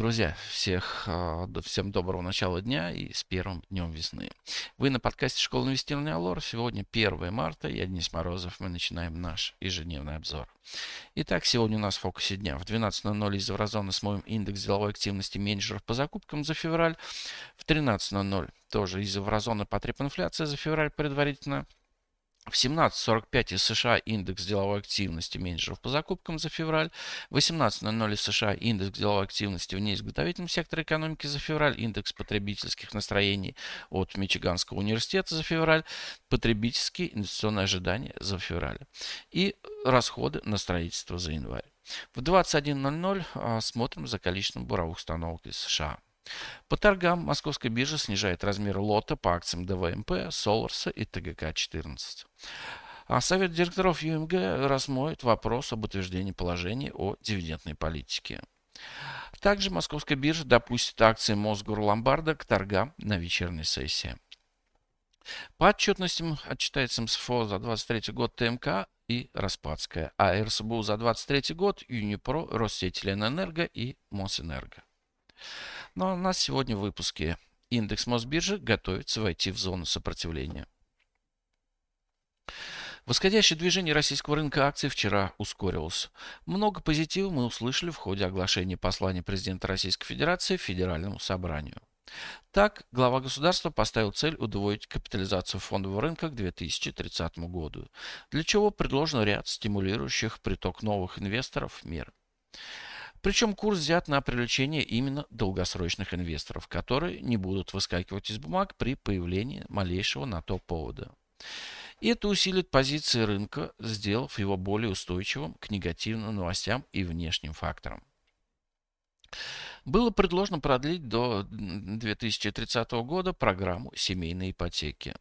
Друзья, всех, а, всем доброго начала дня и с первым днем весны. Вы на подкасте «Школа инвестирования Алор». Сегодня 1 марта, я Денис Морозов. Мы начинаем наш ежедневный обзор. Итак, сегодня у нас в фокусе дня. В 12.00 из еврозоны смотрим индекс деловой активности менеджеров по закупкам за февраль. В 13.00 тоже из еврозоны потреб инфляция за февраль предварительно в 17.45 из США индекс деловой активности менеджеров по закупкам за февраль. В 18.00 из США индекс деловой активности в неизготовительном секторе экономики за февраль. Индекс потребительских настроений от Мичиганского университета за февраль. Потребительские инвестиционные ожидания за февраль. И расходы на строительство за январь. В 21.00 а, смотрим за количеством буровых установок из США. По торгам Московская биржа снижает размер лота по акциям ДВМП, Соларса и ТГК-14. А Совет директоров ЮМГ рассмотрит вопрос об утверждении положений о дивидендной политике. Также Московская биржа допустит акции Мосгорломбарда к торгам на вечерней сессии. По отчетностям отчитается МСФО за 23 год ТМК и Распадская, а РСБУ за 23 год Юнипро, Россетеленэнерго и Мосэнерго. Но у нас сегодня в выпуске индекс Мосбиржи готовится войти в зону сопротивления. Восходящее движение российского рынка акций вчера ускорилось. Много позитива мы услышали в ходе оглашения послания президента Российской Федерации Федеральному собранию. Так, глава государства поставил цель удвоить капитализацию фондового рынка к 2030 году, для чего предложен ряд стимулирующих приток новых инвесторов мер. Причем курс взят на привлечение именно долгосрочных инвесторов, которые не будут выскакивать из бумаг при появлении малейшего на то повода. И это усилит позиции рынка, сделав его более устойчивым к негативным новостям и внешним факторам. Было предложено продлить до 2030 года программу семейной ипотеки.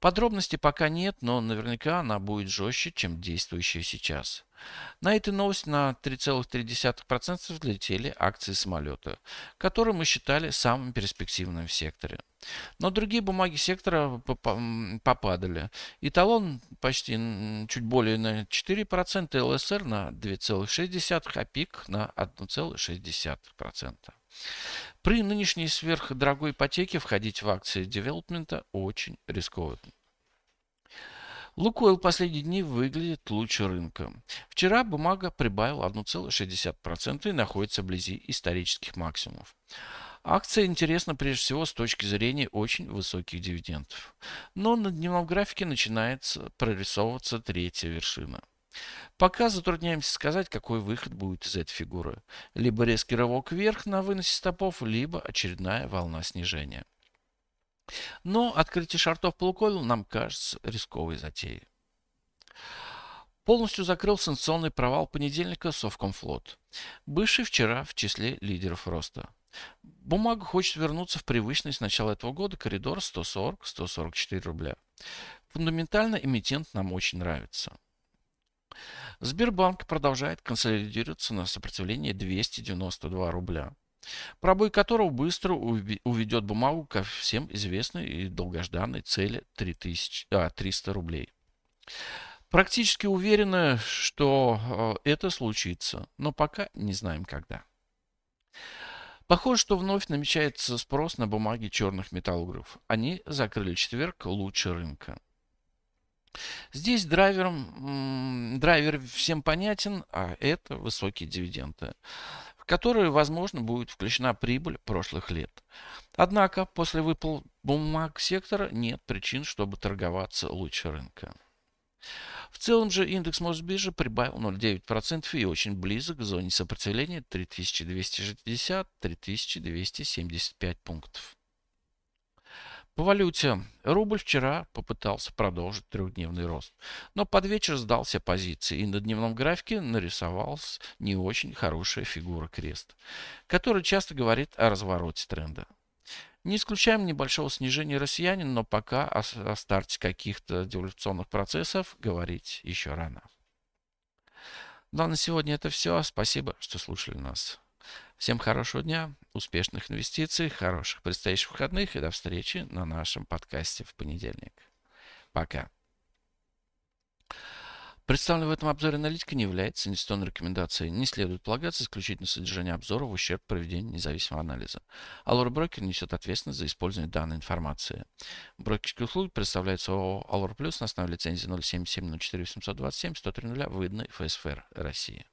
Подробностей пока нет, но наверняка она будет жестче, чем действующая сейчас. На этой новости на 3,3% взлетели акции самолета, которые мы считали самым перспективным в секторе. Но другие бумаги сектора попадали. Эталон почти чуть более на 4%, ЛСР на 2,6%, а ПИК на 1,6%. При нынешней сверхдорогой ипотеке входить в акции девелопмента очень рискованно. Лукойл последние дни выглядит лучше рынка. Вчера бумага прибавила 1,60% и находится вблизи исторических максимумов. Акция интересна прежде всего с точки зрения очень высоких дивидендов. Но на дневном графике начинается прорисовываться третья вершина. Пока затрудняемся сказать, какой выход будет из этой фигуры. Либо резкий рывок вверх на выносе стопов, либо очередная волна снижения. Но открытие шартов по Лукойлу нам кажется рисковой затеей. Полностью закрыл санкционный провал понедельника Совкомфлот, бывший вчера в числе лидеров роста. Бумага хочет вернуться в привычный с начала этого года коридор 140-144 рубля. Фундаментально эмитент нам очень нравится. Сбербанк продолжает консолидироваться на сопротивлении 292 рубля пробой которого быстро уведет бумагу ко всем известной и долгожданной цели 3000, а, 300 рублей. Практически уверены, что э, это случится, но пока не знаем когда. Похоже, что вновь намечается спрос на бумаги черных металлургов. Они закрыли четверг лучше рынка. Здесь драйвером, драйвер всем понятен, а это высокие дивиденды в которые, возможно, будет включена прибыль прошлых лет. Однако после выплат бумаг сектора нет причин, чтобы торговаться лучше рынка. В целом же индекс Мосбиржи прибавил 0,9% и очень близок к зоне сопротивления 3260-3275 пунктов. По валюте. Рубль вчера попытался продолжить трехдневный рост, но под вечер сдался позиции и на дневном графике нарисовалась не очень хорошая фигура крест, которая часто говорит о развороте тренда. Не исключаем небольшого снижения россиянин, но пока о, о старте каких-то деволюционных процессов говорить еще рано. Ну а на сегодня это все. Спасибо, что слушали нас. Всем хорошего дня, успешных инвестиций, хороших предстоящих выходных и до встречи на нашем подкасте в понедельник. Пока. Представленная в этом обзоре аналитика не является инвестиционной рекомендацией. Не следует полагаться исключительно содержание обзора в ущерб проведению независимого анализа. Allure Broker несет ответственность за использование данной информации. Брокерские услуги представляются ООО Allure Plus на основе лицензии 077 04 827 103 выданной ФСФР России.